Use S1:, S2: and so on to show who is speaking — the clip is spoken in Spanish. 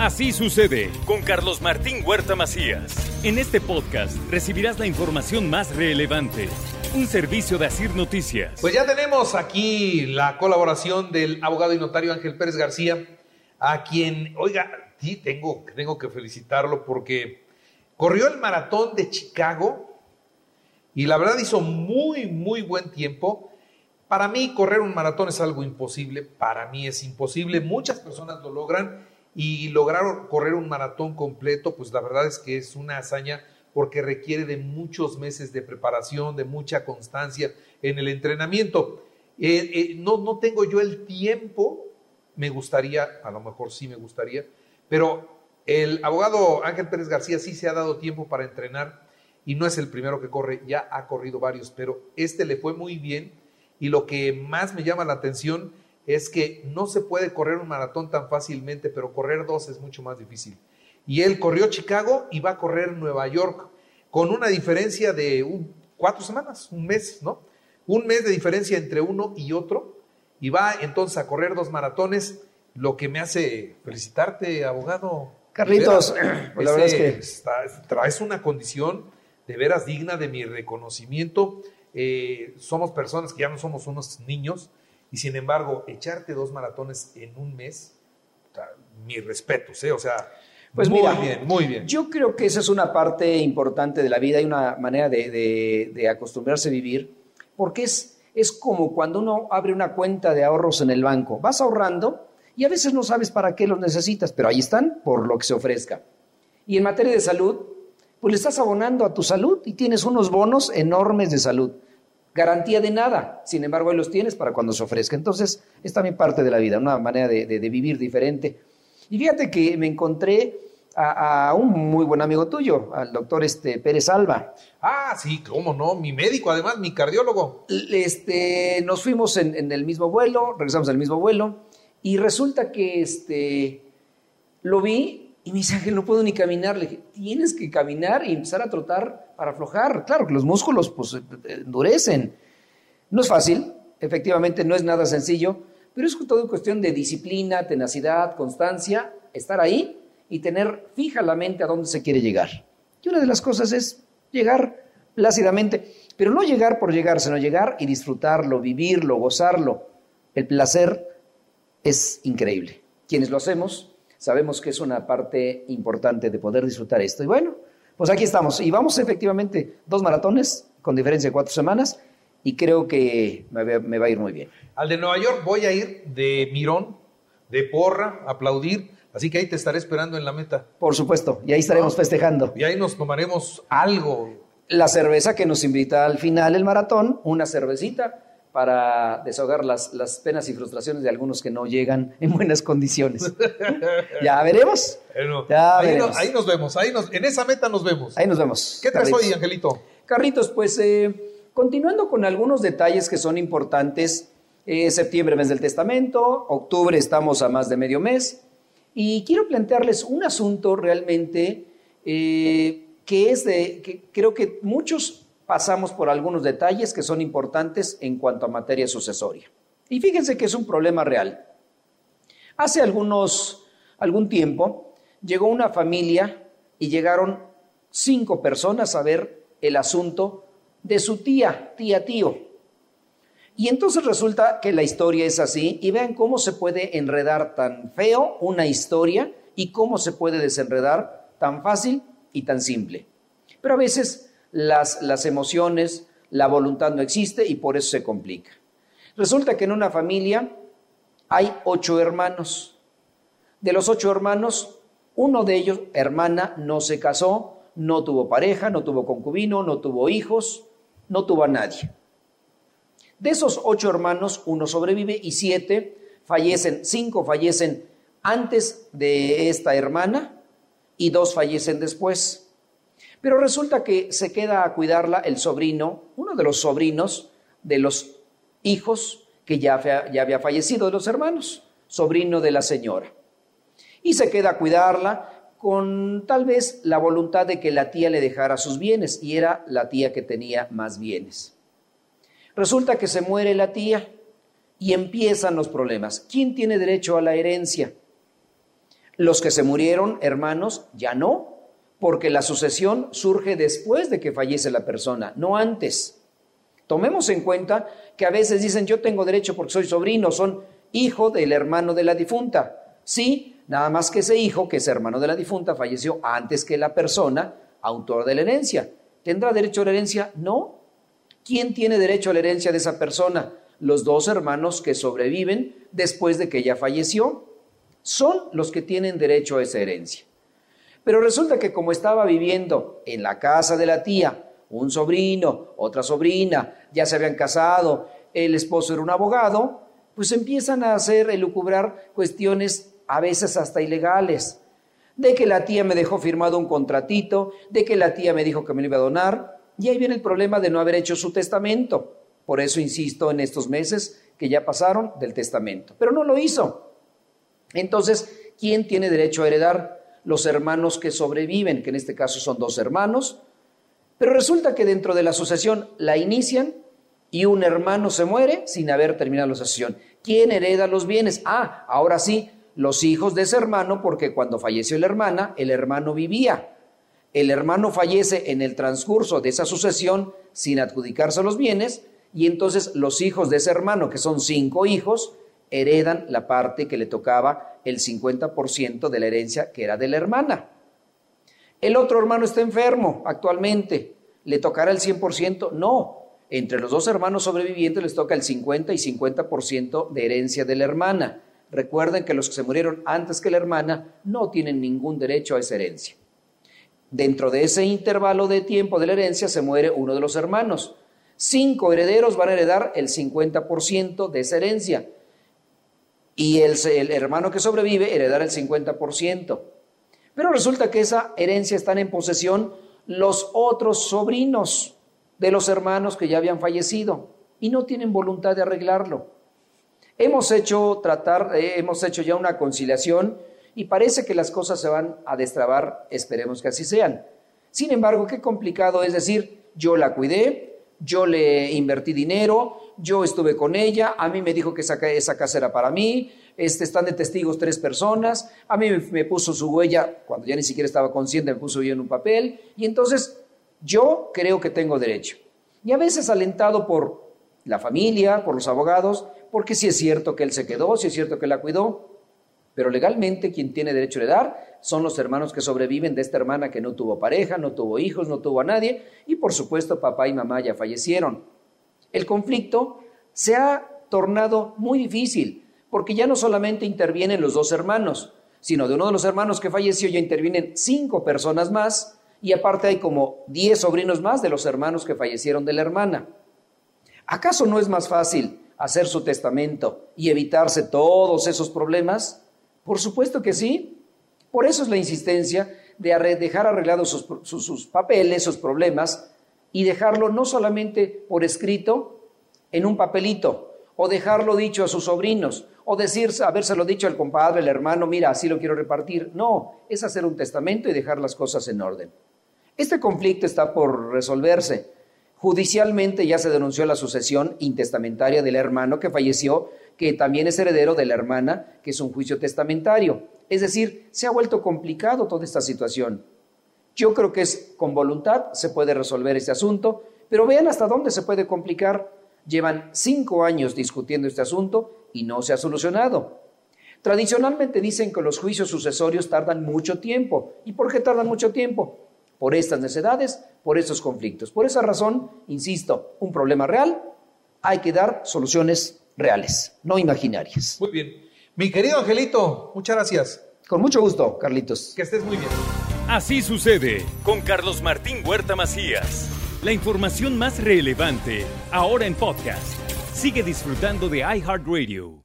S1: Así sucede con Carlos Martín Huerta Macías. En este podcast recibirás la información más relevante. Un servicio de Asir Noticias.
S2: Pues ya tenemos aquí la colaboración del abogado y notario Ángel Pérez García, a quien, oiga, sí, tengo, tengo que felicitarlo porque corrió el maratón de Chicago y la verdad hizo muy, muy buen tiempo. Para mí correr un maratón es algo imposible, para mí es imposible, muchas personas lo logran y lograr correr un maratón completo, pues la verdad es que es una hazaña porque requiere de muchos meses de preparación, de mucha constancia en el entrenamiento. Eh, eh, no, no tengo yo el tiempo, me gustaría, a lo mejor sí me gustaría, pero el abogado Ángel Pérez García sí se ha dado tiempo para entrenar y no es el primero que corre, ya ha corrido varios, pero este le fue muy bien y lo que más me llama la atención es que no se puede correr un maratón tan fácilmente, pero correr dos es mucho más difícil. Y él corrió Chicago y va a correr Nueva York con una diferencia de cuatro semanas, un mes, ¿no? Un mes de diferencia entre uno y otro. Y va entonces a correr dos maratones, lo que me hace felicitarte, abogado.
S3: Carlitos,
S2: veras,
S3: pues la verdad es que-
S2: está- traes una condición de veras digna de mi reconocimiento. Eh, somos personas que ya no somos unos niños y sin embargo, echarte dos maratones en un mes, mis respetos, ¿eh? O sea,
S3: Pues
S2: muy
S3: mira,
S2: bien, muy bien.
S3: Yo creo que esa es una parte importante de la vida y una manera de, de- de acostumbrarse a vivir, porque es, es como cuando uno abre una cuenta de ahorros en el banco. Vas ahorrando y a veces no sabes para qué los necesitas, pero ahí están por lo que se ofrezca. Y en materia de salud, pues le estás abonando a tu salud y tienes unos bonos enormes de salud. Garantía de nada, sin embargo, ahí los tienes para cuando se ofrezca. Entonces, es también parte de la vida, una manera de, de- de vivir diferente. Y fíjate que me encontré a, a un muy buen amigo tuyo, al doctor este, Pérez Alba.
S2: Ah, sí, cómo no, mi médico, además, mi cardiólogo.
S3: Este, nos fuimos en, en el mismo vuelo, regresamos en el mismo vuelo, y resulta que este, lo vi y me dice, Ángel, no puedo ni caminar. Le dije, tienes que caminar y empezar a trotar para aflojar. Claro que los músculos pues eh, eh, endurecen. No es fácil, efectivamente no es nada sencillo, pero es todo cuestión de disciplina, tenacidad, constancia, estar ahí y tener fija la mente a dónde se quiere llegar. Y una de las cosas es llegar plácidamente, pero no llegar por llegar, sino llegar y disfrutarlo, vivirlo, gozarlo. El placer es increíble. Quienes lo hacemos sabemos que es una parte importante de poder disfrutar esto. Y bueno, pues aquí estamos. Y vamos efectivamente dos maratones con diferencia de cuatro semanas y creo que me va, a ir muy bien.
S2: Al de Nueva York voy a ir de mirón, de porra, aplaudir, así que ahí te estaré esperando en la meta.
S3: Por supuesto, y ahí estaremos festejando.
S2: Y ahí nos tomaremos algo.
S3: La cerveza que nos invita al final el maratón, una cervecita para desahogar las, las penas y frustraciones de algunos que no llegan en buenas condiciones. ya veremos.
S2: Bueno,
S3: Ya
S2: ahí,
S3: veremos.
S2: nos, ahí nos vemos, ahí nos, en esa meta nos vemos.
S3: Ahí nos vemos.
S2: ¿Qué traes hoy, Angelito?
S3: Carlitos, pues eh, continuando con algunos detalles que son importantes, eh, septiembre mes del testamento, octubre estamos a más de medio mes, y quiero plantearles un asunto realmente eh, que es de, que creo que muchos pasamos por algunos detalles que son importantes en cuanto a materia sucesoria. Y fíjense que es un problema real. Hace algunos, algún tiempo llegó una familia y llegaron cinco personas a ver el asunto de su tía, tía tío. Y entonces resulta que la historia es así y vean cómo se puede enredar tan feo una historia y cómo se puede desenredar tan fácil y tan simple. Pero a veces las, las emociones, la voluntad no existe y por eso se complica. Resulta que en una familia hay ocho hermanos. De los ocho hermanos, uno de ellos, hermana, no se casó, no tuvo pareja, no tuvo concubino, no tuvo hijos, no tuvo a nadie. De esos ocho hermanos, uno sobrevive y siete fallecen, cinco fallecen antes de esta hermana y dos fallecen después. Pero resulta que se queda a cuidarla el sobrino, uno de los sobrinos de los hijos que ya, ya había fallecido de los hermanos, sobrino de la señora. Y se queda a cuidarla con tal vez la voluntad de que la tía le dejara sus bienes, y era la tía que tenía más bienes. Resulta que se muere la tía y empiezan los problemas. ¿Quién tiene derecho a la herencia? Los que se murieron, hermanos, ya no, porque la sucesión surge después de que fallece la persona, no antes. Tomemos en cuenta que a veces dicen yo tengo derecho porque soy sobrino, son hijo del hermano de la difunta. Sí, nada más que ese hijo, que es hermano de la difunta, falleció antes que la persona autor de la herencia. ¿Tendrá derecho a la herencia? No. ¿Quién tiene derecho a la herencia de esa persona? Los dos hermanos que sobreviven después de que ella falleció. Son los que tienen derecho a esa herencia. Pero resulta que como estaba viviendo en la casa de la tía, un sobrino, otra sobrina, ya se habían casado, el esposo era un abogado, pues empiezan a hacer, elucubrar cuestiones a veces hasta ilegales. De que la tía me dejó firmado un contratito, de que la tía me dijo que me lo iba a donar, y ahí viene el problema de no haber hecho su testamento. Por eso insisto en estos meses que ya pasaron del testamento. Pero no lo hizo. Entonces, ¿quién tiene derecho a heredar? Los hermanos que sobreviven, que en este caso son dos hermanos, pero resulta que dentro de la sucesión la inician y un hermano se muere sin haber terminado la sucesión. ¿Quién hereda los bienes? Ah, ahora sí, los hijos de ese hermano, porque cuando falleció la hermana, el hermano vivía. El hermano fallece en el transcurso de esa sucesión sin adjudicarse los bienes, y entonces los hijos de ese hermano, que son cinco hijos, heredan la parte que le tocaba el 50% de la herencia que era de la hermana. El otro hermano está enfermo actualmente, ¿le tocará el 100%? No, entre los dos hermanos sobrevivientes les toca el 50 y 50% de herencia de la hermana. Recuerden que los que se murieron antes que la hermana no tienen ningún derecho a esa herencia. Dentro de ese intervalo de tiempo de la herencia se muere uno de los hermanos. Cinco herederos van a heredar el 50% de esa herencia y el, hermano que sobrevive heredará el 50%. Pero resulta que esa herencia están en posesión los otros sobrinos de los hermanos que ya habían fallecido y no tienen voluntad de arreglarlo. Hemos hecho tratar, eh, hemos hecho ya una conciliación y parece que las cosas se van a destrabar, esperemos que así sean. Sin embargo, qué complicado es decir, yo la cuidé, yo le invertí dinero, yo estuve con ella, a mí me dijo que esa, esa casa era para mí, este, están de testigos tres personas, a mí me, puso su huella, cuando ya ni siquiera estaba consciente, me puso yo en un papel, y entonces yo creo que tengo derecho. Y a veces alentado por la familia, por los abogados, porque si es cierto que él se quedó, si es cierto que la cuidó, pero legalmente quien tiene derecho a heredar son los hermanos que sobreviven de esta hermana que no tuvo pareja, no tuvo hijos, no tuvo a nadie, y por supuesto papá y mamá ya fallecieron. El conflicto se ha tornado muy difícil, porque ya no solamente intervienen los dos hermanos, sino de uno de los hermanos que falleció ya intervienen cinco personas más, y aparte hay como diez sobrinos más de los hermanos que fallecieron de la hermana. ¿Acaso no es más fácil hacer su testamento y evitarse todos esos problemas? Por supuesto que sí. Por eso es la insistencia de dejar arreglados sus, papeles, sus problemas, y dejarlo no solamente por escrito en un papelito, o dejarlo dicho a sus sobrinos, o decir, habérselo dicho al compadre, al hermano, mira, así lo quiero repartir. No, es hacer un testamento y dejar las cosas en orden. Este conflicto está por resolverse. Judicialmente ya se denunció la sucesión intestamentaria del hermano que falleció, que también es heredero de la hermana, que es un juicio testamentario. Es decir, se ha vuelto complicado toda esta situación. Yo creo que es con voluntad se puede resolver este asunto, pero vean hasta dónde se puede complicar. Llevan cinco años discutiendo este asunto y no se ha solucionado. Tradicionalmente dicen que los juicios sucesorios tardan mucho tiempo. ¿Y por qué tardan mucho tiempo? Por estas necesidades, por estos conflictos. Por esa razón, insisto, un problema real, hay que dar soluciones reales, no imaginarias.
S2: Muy bien. Mi querido Angelito, muchas gracias.
S3: Con mucho gusto, Carlitos.
S2: Que estés muy bien.
S1: Así sucede con Carlos Martín Huerta Macías. La información más relevante, ahora en podcast. Sigue disfrutando de iHeartRadio.